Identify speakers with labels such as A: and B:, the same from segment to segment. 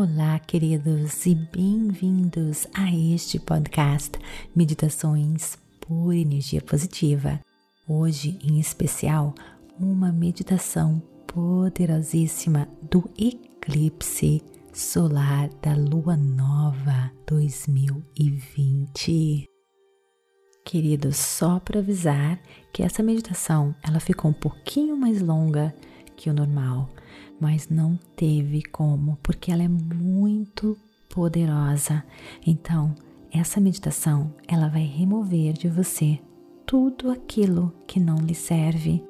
A: Olá, queridos, e bem-vindos a este podcast Meditações por Energia Positiva. Hoje, em especial, uma meditação poderosíssima do eclipse solar da Lua Nova 2020. Queridos, só para avisar que essa meditação ela ficou um pouquinho mais longa que o normal mas não teve como, porque ela é muito poderosa. Então, essa meditação, ela vai remover de você tudo aquilo que não lhe serve,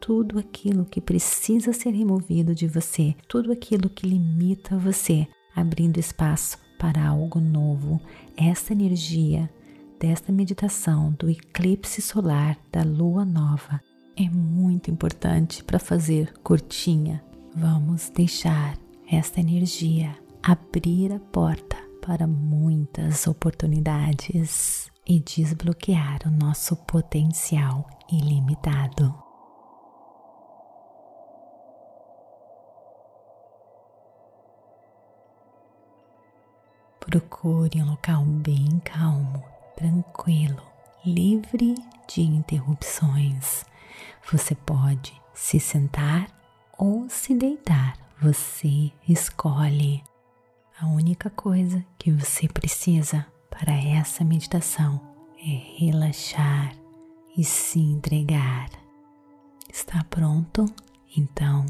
A: tudo aquilo que precisa ser removido de você, tudo aquilo que limita você, abrindo espaço para algo novo. Essa energia desta meditação do eclipse solar da lua nova é muito importante para fazer curtinha, Vamos deixar esta energia abrir a porta para muitas oportunidades e desbloquear o nosso potencial ilimitado. Procure um local bem calmo, tranquilo, livre de interrupções. Você pode se sentar ou se deitar, você escolhe. A única coisa que você precisa para essa meditação é relaxar e se entregar. Está pronto? Então,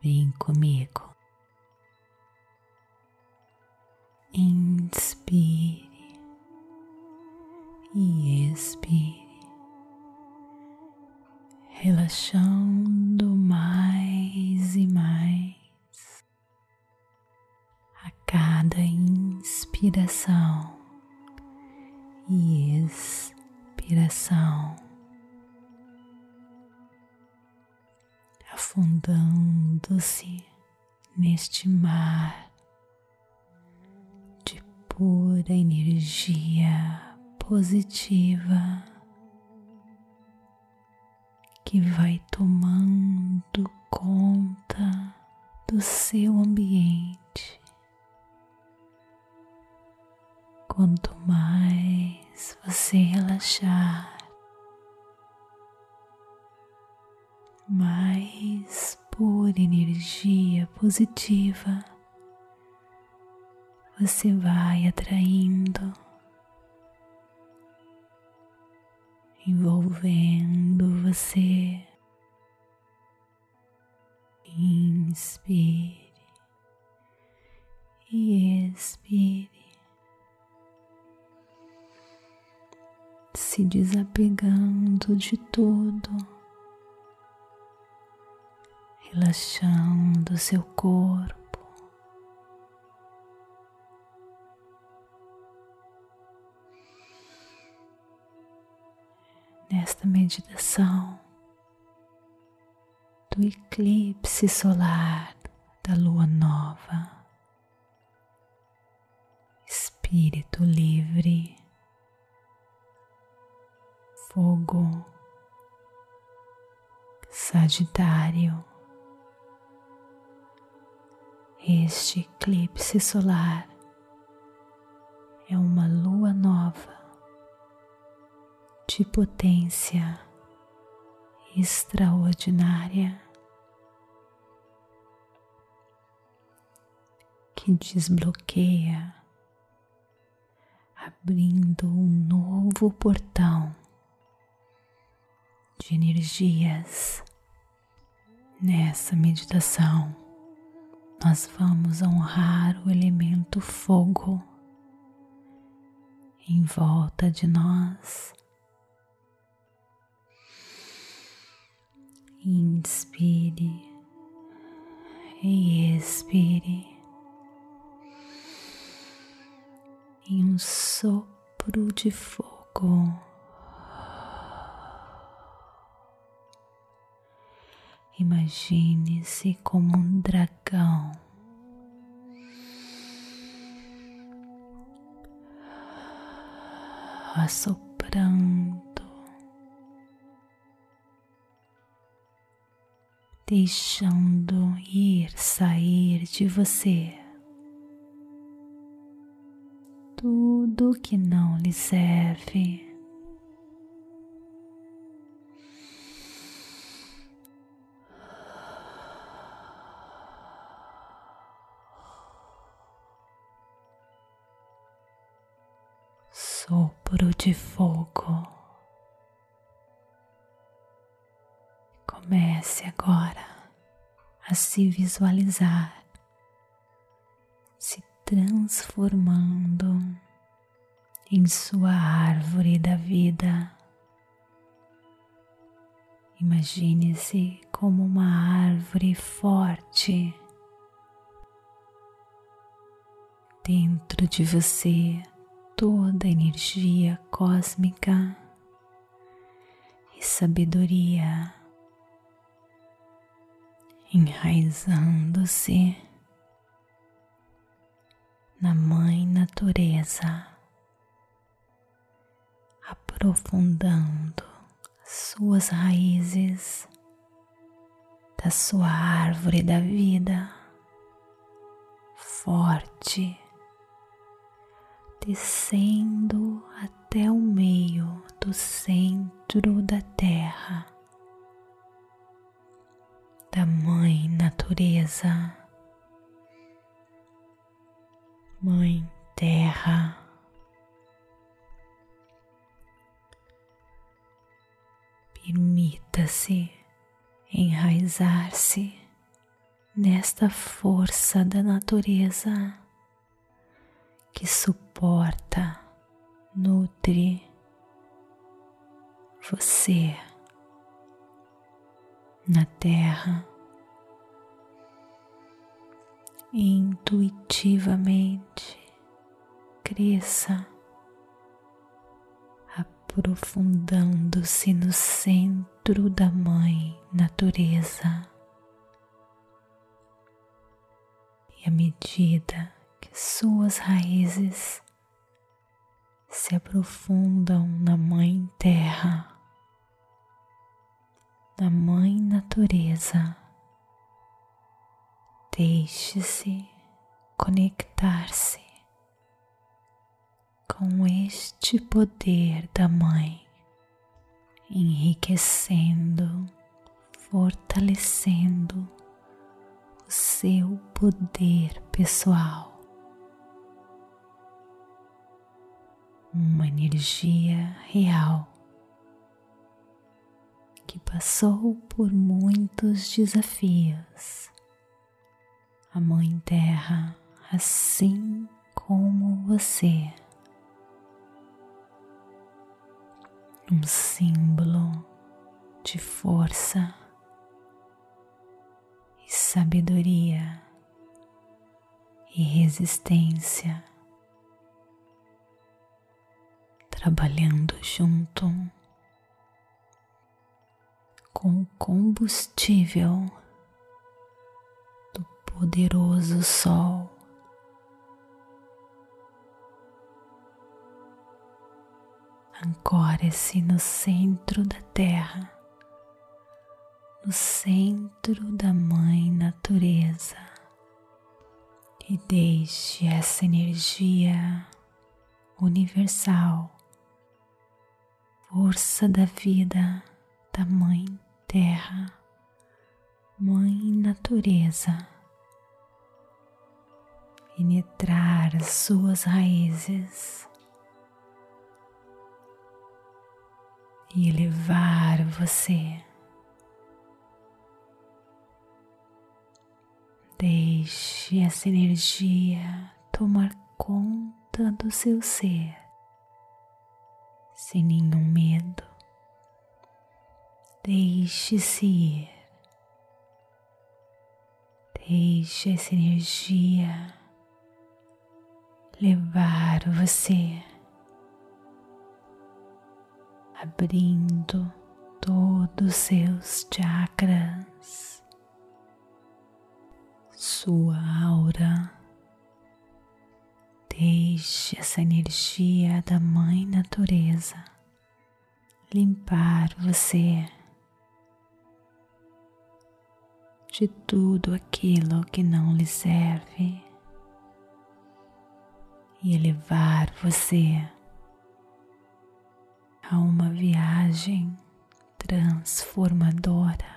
A: vem comigo. Inspire e expire relaxando mais e mais. A cada inspiração e expiração, afundando-se neste mar de pura energia positiva que vai tomando conta do seu ambiente. Quanto mais você relaxar, mais pura energia positiva você vai atraindo envolvendo você. Inspire e expire, se desapegando de tudo, relaxando seu corpo. nesta meditação do eclipse solar da lua nova. Espírito livre, fogo, Sagitário. Este eclipse solar é uma lua nova de potência extraordinária que desbloqueia, abrindo um novo portão de energias. Nessa meditação, nós vamos honrar o elemento fogo em volta de nós Inspire e expire em um sopro de fogo. Imagine-se como um dragão. Assoprando deixando ir sair de você tudo que não lhe serve. Sopro de fogo. Comece agora se visualizar se transformando em sua árvore da vida. Imagine-se como uma árvore forte. Dentro de você, toda a energia cósmica e sabedoria enraizando-se na Mãe Natureza, aprofundando suas raízes da sua árvore da vida, forte, descendo até o meio do centro da Terra da Mãe Natureza, Mãe Terra. Permita-se enraizar-se nesta força da natureza que suporta, nutre você na terra, intuitivamente cresça, aprofundando-se no centro da Mãe Natureza. E à medida que suas raízes se aprofundam na Mãe Terra, da Mãe Natureza. Deixe-se conectar-se com este poder da Mãe, enriquecendo, fortalecendo o seu poder pessoal. Uma energia real que passou por muitos desafios. A Mãe Terra, assim como você, um símbolo de força e sabedoria e resistência, trabalhando junto com combustível do poderoso Sol. Ancore-se no centro da Terra, no centro da Mãe Natureza e deixe essa energia universal, força da vida da Mãe terra, Mãe Natureza, penetrar as suas raízes e elevar você. Deixe essa energia tomar conta do seu ser, sem nenhum medo Deixe-se ir. Deixe essa energia levar você, abrindo todos os seus chakras, sua aura. Deixe essa energia da Mãe Natureza limpar você. De tudo aquilo que não lhe serve e elevar você a uma viagem transformadora.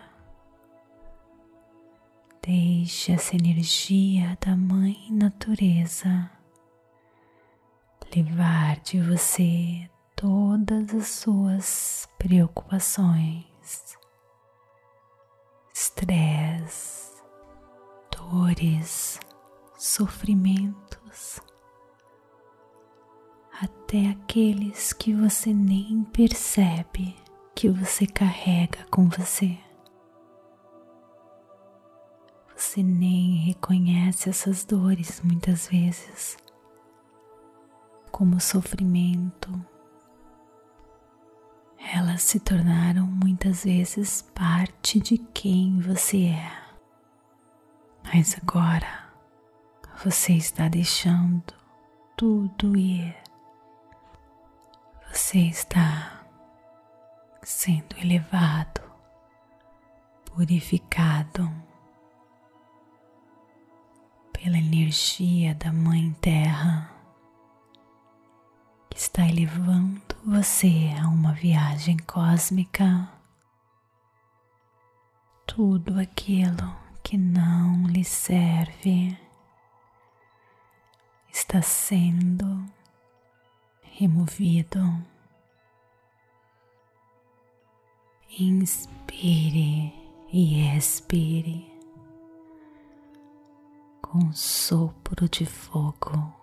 A: Deixe essa energia da Mãe Natureza levar de você todas as suas preocupações, estresse, dores, sofrimentos, até aqueles que você nem percebe que você carrega com você. Você nem reconhece essas dores muitas vezes como sofrimento. Elas se tornaram muitas vezes parte de quem você é. Mas agora você está deixando tudo ir. Você está sendo elevado, purificado pela energia da Mãe Terra está elevando você a uma viagem cósmica. Tudo aquilo que não lhe serve está sendo removido. Inspire e expire com sopro de fogo.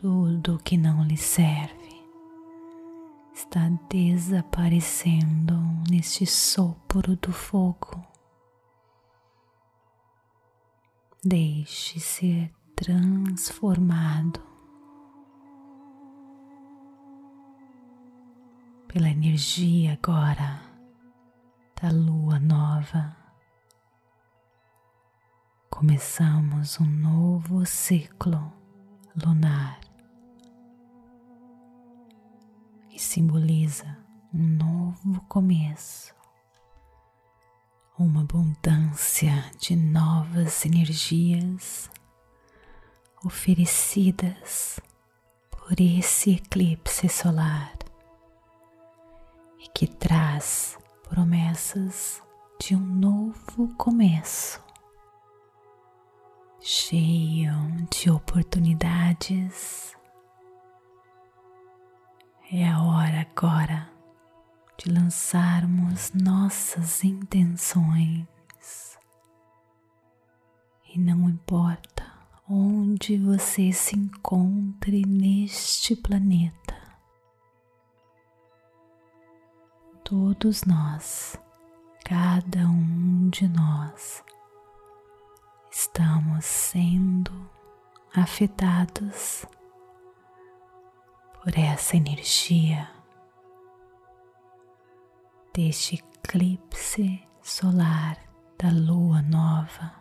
A: Tudo que não lhe serve está desaparecendo neste sopro do fogo. Deixe ser transformado pela energia agora da lua nova. Começamos um novo ciclo lunar que simboliza um novo começo, uma abundância de novas energias oferecidas por esse eclipse solar e que traz promessas de um novo começo, cheio de oportunidades. É a hora agora de lançarmos nossas intenções. E não importa onde você se encontre neste planeta, todos nós, cada um de nós, estamos sendo afetados por essa energia deste eclipse solar da lua nova,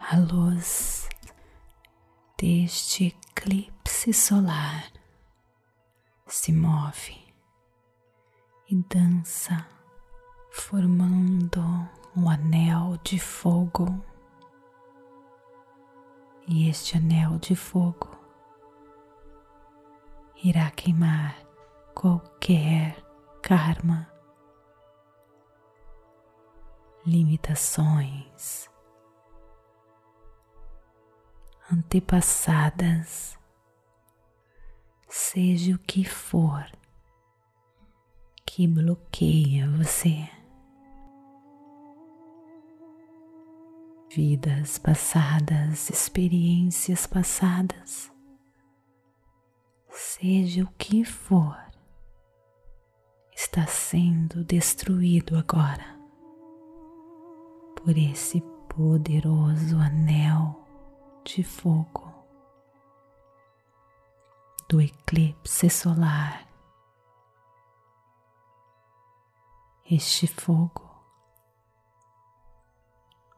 A: a luz deste eclipse solar se move e dança, formando um anel de fogo. E este anel de fogo irá queimar qualquer karma, limitações, antepassadas, seja o que for que bloqueia você. Vidas passadas, experiências passadas, seja o que for, está sendo destruído agora por esse poderoso anel de fogo do eclipse solar. Este fogo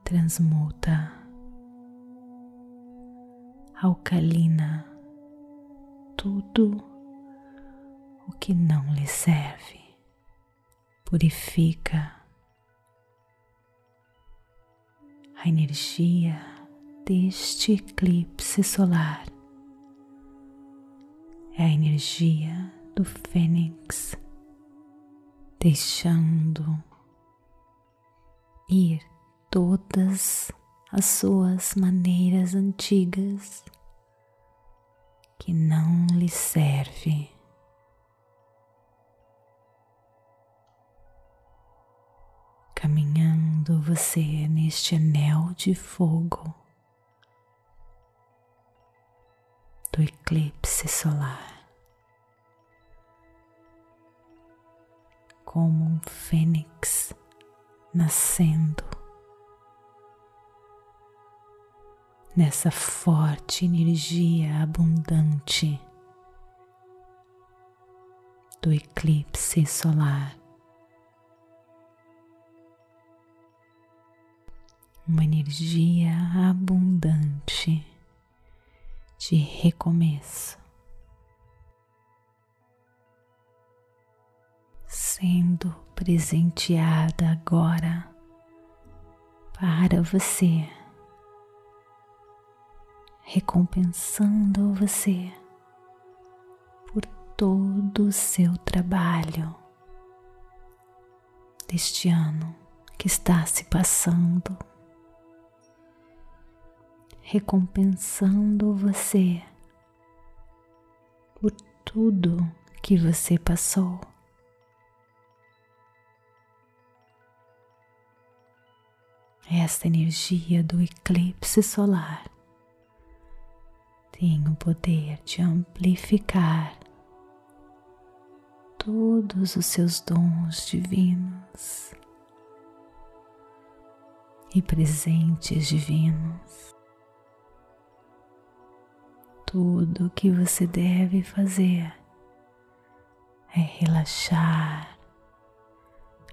A: transmuta, alcalina tudo o que não lhe serve, purifica a energia deste eclipse solar. É a energia do Fênix, deixando ir todas as suas maneiras antigas que não lhe serve. Caminhando você neste anel de fogo do eclipse solar, como um fênix nascendo nessa forte energia abundante do eclipse solar. Uma energia abundante de recomeço, sendo presenteada agora para você recompensando você por todo o seu trabalho deste ano que está se passando, recompensando você por tudo que você passou. Esta energia do eclipse solar tem o poder de amplificar todos os seus dons divinos e presentes divinos. Tudo o que você deve fazer é relaxar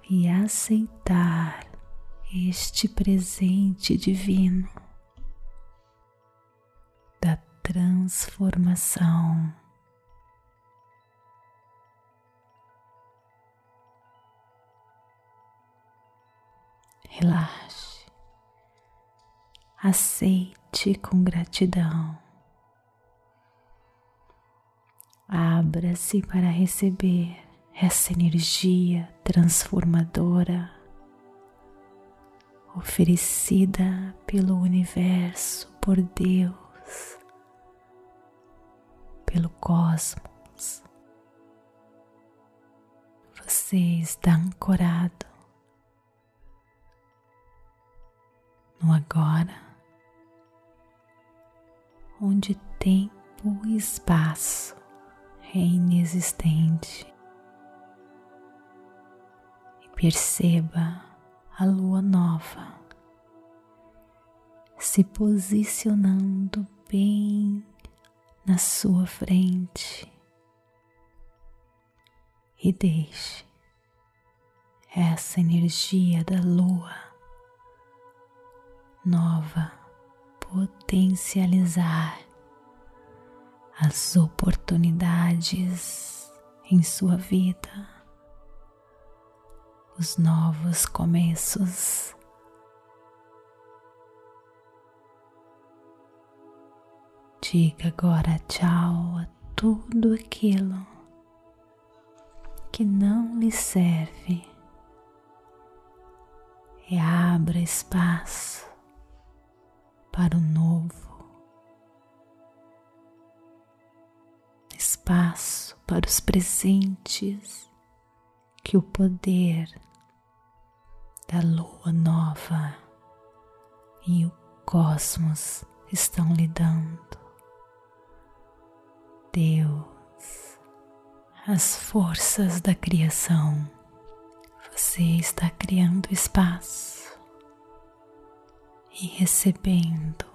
A: e aceitar este presente divino transformação. Relaxe, aceite com gratidão, abra-se para receber essa energia transformadora oferecida pelo universo, por Deus pelo cosmos. Você está ancorado no agora, onde tempo e espaço é inexistente. E perceba a lua nova se posicionando bem na sua frente. E deixe essa energia da lua nova potencializar as oportunidades em sua vida, os novos começos Diga agora tchau a tudo aquilo que não lhe serve e abra espaço para o novo, espaço para os presentes que o poder da lua nova e o cosmos estão lhe dando. Deus, as forças da criação. Você está criando espaço e recebendo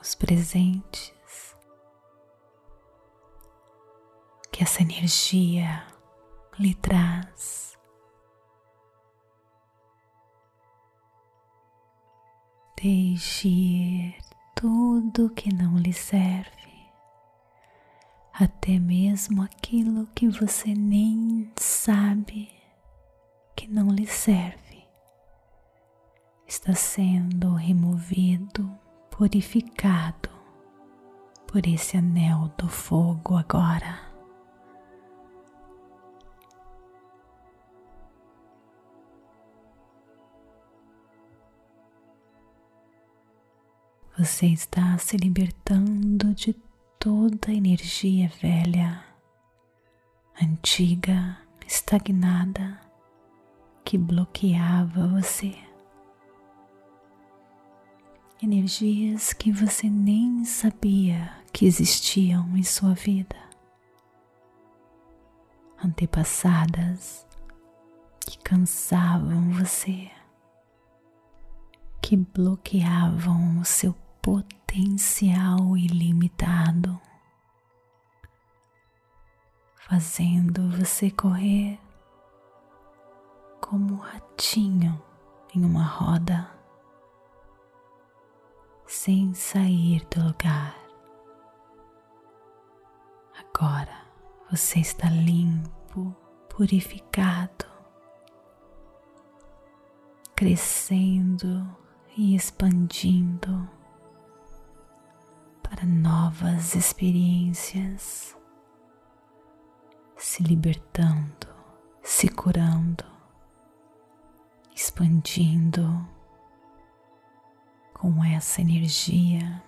A: os presentes que essa energia lhe traz. Deixe ir tudo que não lhe serve até mesmo aquilo que você nem sabe que não lhe serve. está sendo removido, purificado por esse anel do fogo agora. Você está se libertando de toda a energia velha, antiga, estagnada que bloqueava você. Energias que você nem sabia que existiam em sua vida. Antepassadas que cansavam você, que bloqueavam o seu potencial ilimitado, fazendo você correr como um ratinho em uma roda, sem sair do lugar. Agora você está limpo, purificado, crescendo e expandindo para novas experiências, se libertando, se curando, expandindo com essa energia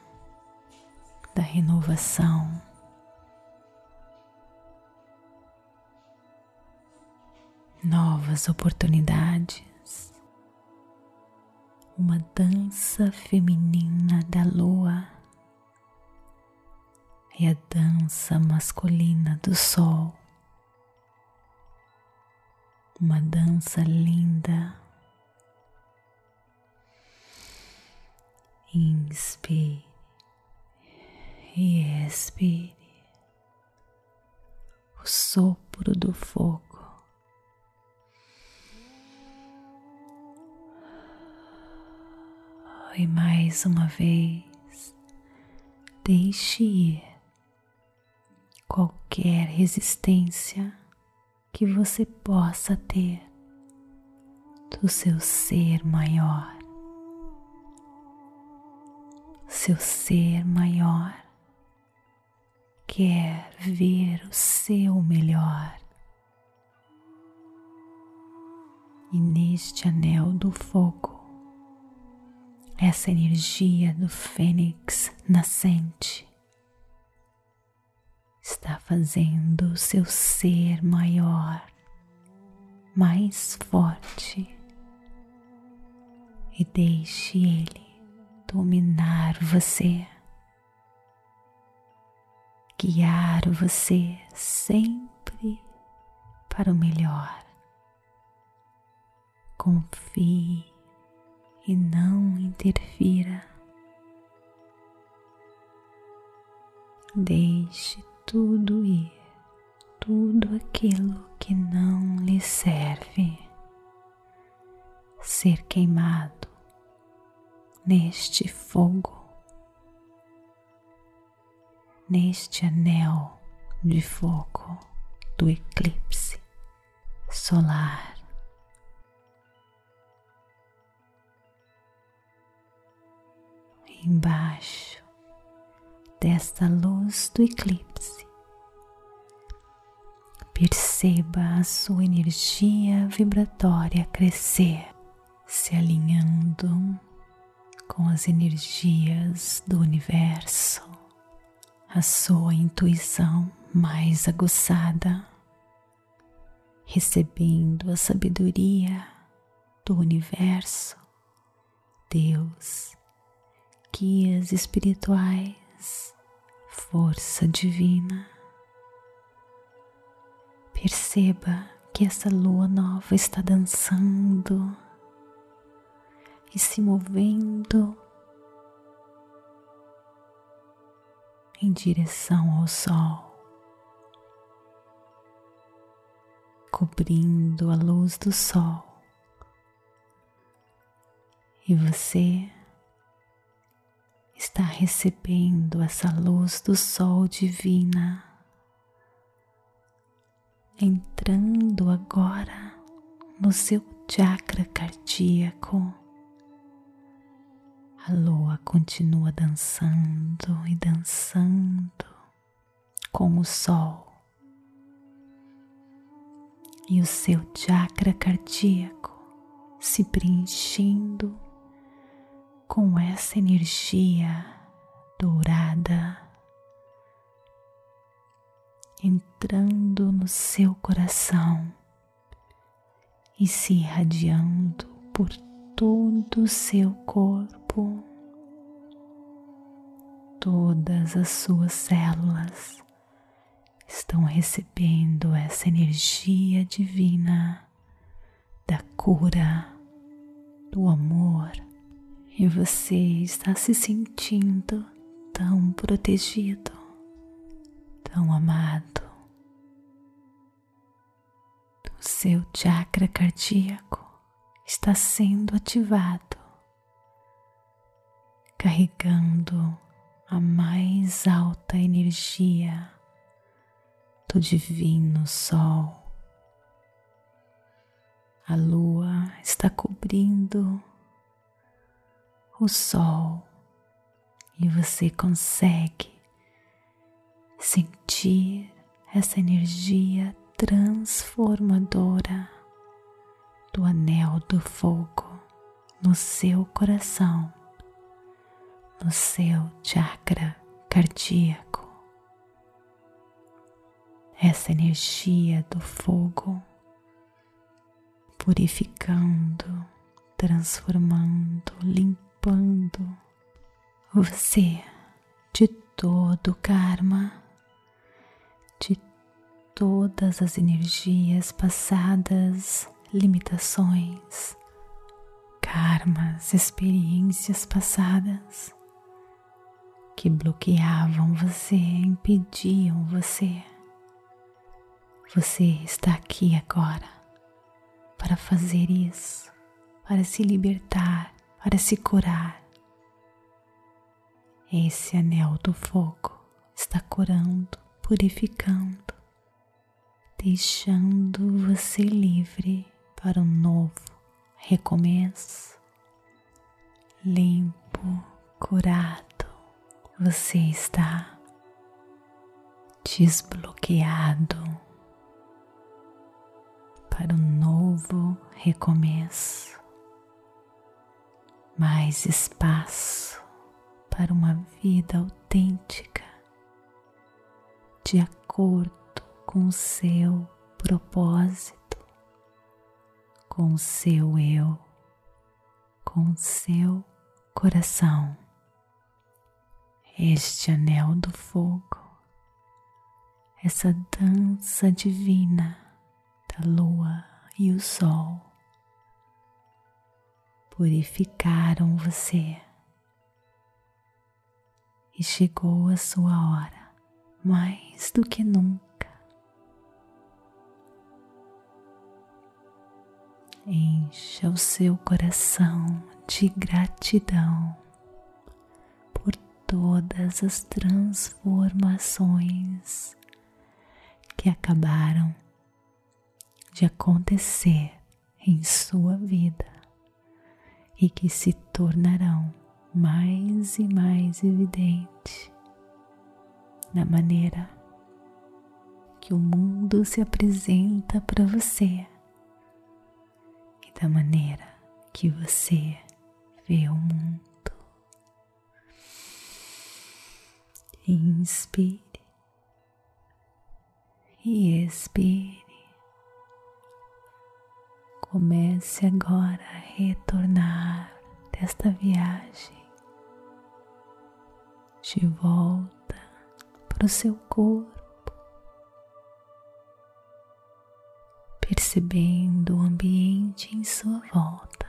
A: da renovação. Novas oportunidades, uma dança feminina da lua e a dança masculina do sol. Uma dança linda. Inspire e expire o sopro do fogo. E mais uma vez, deixe ir qualquer resistência que você possa ter do seu ser maior. Seu ser maior quer ver o seu melhor. E neste anel do fogo, essa energia do fênix nascente está fazendo o seu ser maior, mais forte e deixe ele dominar você, guiar você sempre para o melhor. Confie e não interfira. Deixe tudo ir, tudo aquilo que não lhe serve, ser queimado neste fogo, neste anel de fogo do eclipse solar. Embaixo desta luz do eclipse. Perceba a sua energia vibratória crescer, se alinhando com as energias do universo, a sua intuição mais aguçada, recebendo a sabedoria do universo, Deus, guias espirituais força divina. Perceba que essa lua nova está dançando e se movendo em direção ao sol, cobrindo a luz do sol. E você está recebendo essa luz do sol divina, entrando agora no seu chakra cardíaco, A lua continua dançando e dançando com o sol. E o seu chakra cardíaco se preenchendo com essa energia dourada entrando no seu coração e se irradiando por todo o seu corpo, todas as suas células estão recebendo essa energia divina da cura, do amor, e você está se sentindo tão protegido, tão amado. O seu chakra cardíaco está sendo ativado, carregando a mais alta energia do Divino Sol. A lua está cobrindo o sol e você consegue sentir essa energia transformadora do anel do fogo no seu coração, no seu chakra cardíaco. Essa energia do fogo purificando, transformando, limpando você de todo o karma, de todas as energias passadas limitações, karmas, experiências passadas que bloqueavam você, impediam você. Você está aqui agora para fazer isso, para se libertar, para se curar. Esse anel do fogo está curando, purificando, deixando você livre para um novo recomeço, limpo, curado, você está desbloqueado para um novo recomeço, mais espaço para uma vida autêntica, de acordo com o seu propósito com o seu eu, com o seu coração. Este anel do fogo, essa dança divina da lua e o sol purificaram você. E chegou a sua hora mais do que nunca. Encha o seu coração de gratidão por todas as transformações que acabaram de acontecer em sua vida e que se tornarão mais e mais evidente na maneira que o mundo se apresenta para você da maneira que você vê o mundo. Inspire e expire. Comece agora a retornar desta viagem de volta para o seu corpo percebendo o ambiente em sua volta,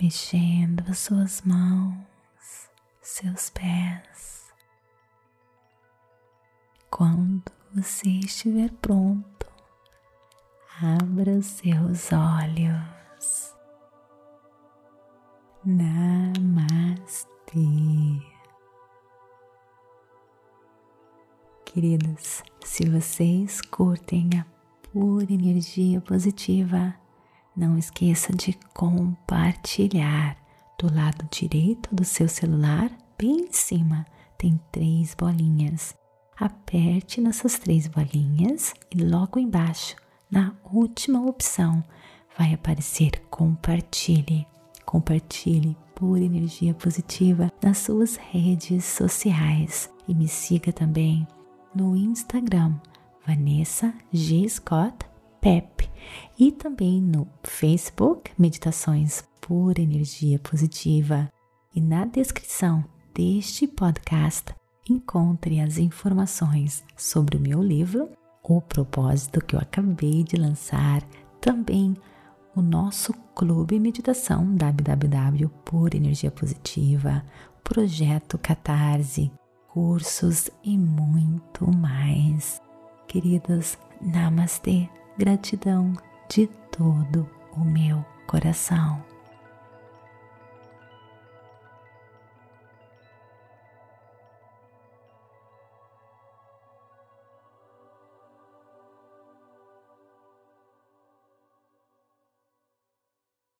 A: mexendo as suas mãos, seus pés. Quando você estiver pronto, abra os seus olhos. Namastê. queridos, se vocês curtem a pura energia positiva, Não esqueça de compartilhar. Do lado direito do seu celular, bem em cima, tem três bolinhas. Aperte nessas três bolinhas e logo embaixo, na última opção, vai aparecer compartilhe. Compartilhe por energia positiva nas suas redes sociais e me siga também no Instagram Vanessa G. Scott Pep e também no Facebook Meditações por Energia Positiva. E na descrição deste podcast encontre as informações sobre o meu livro, o propósito que eu acabei de lançar, também o nosso clube meditação www por energia positiva, projeto Catarse, cursos e muito mais. Queridos, namastê, gratidão de todo o meu coração.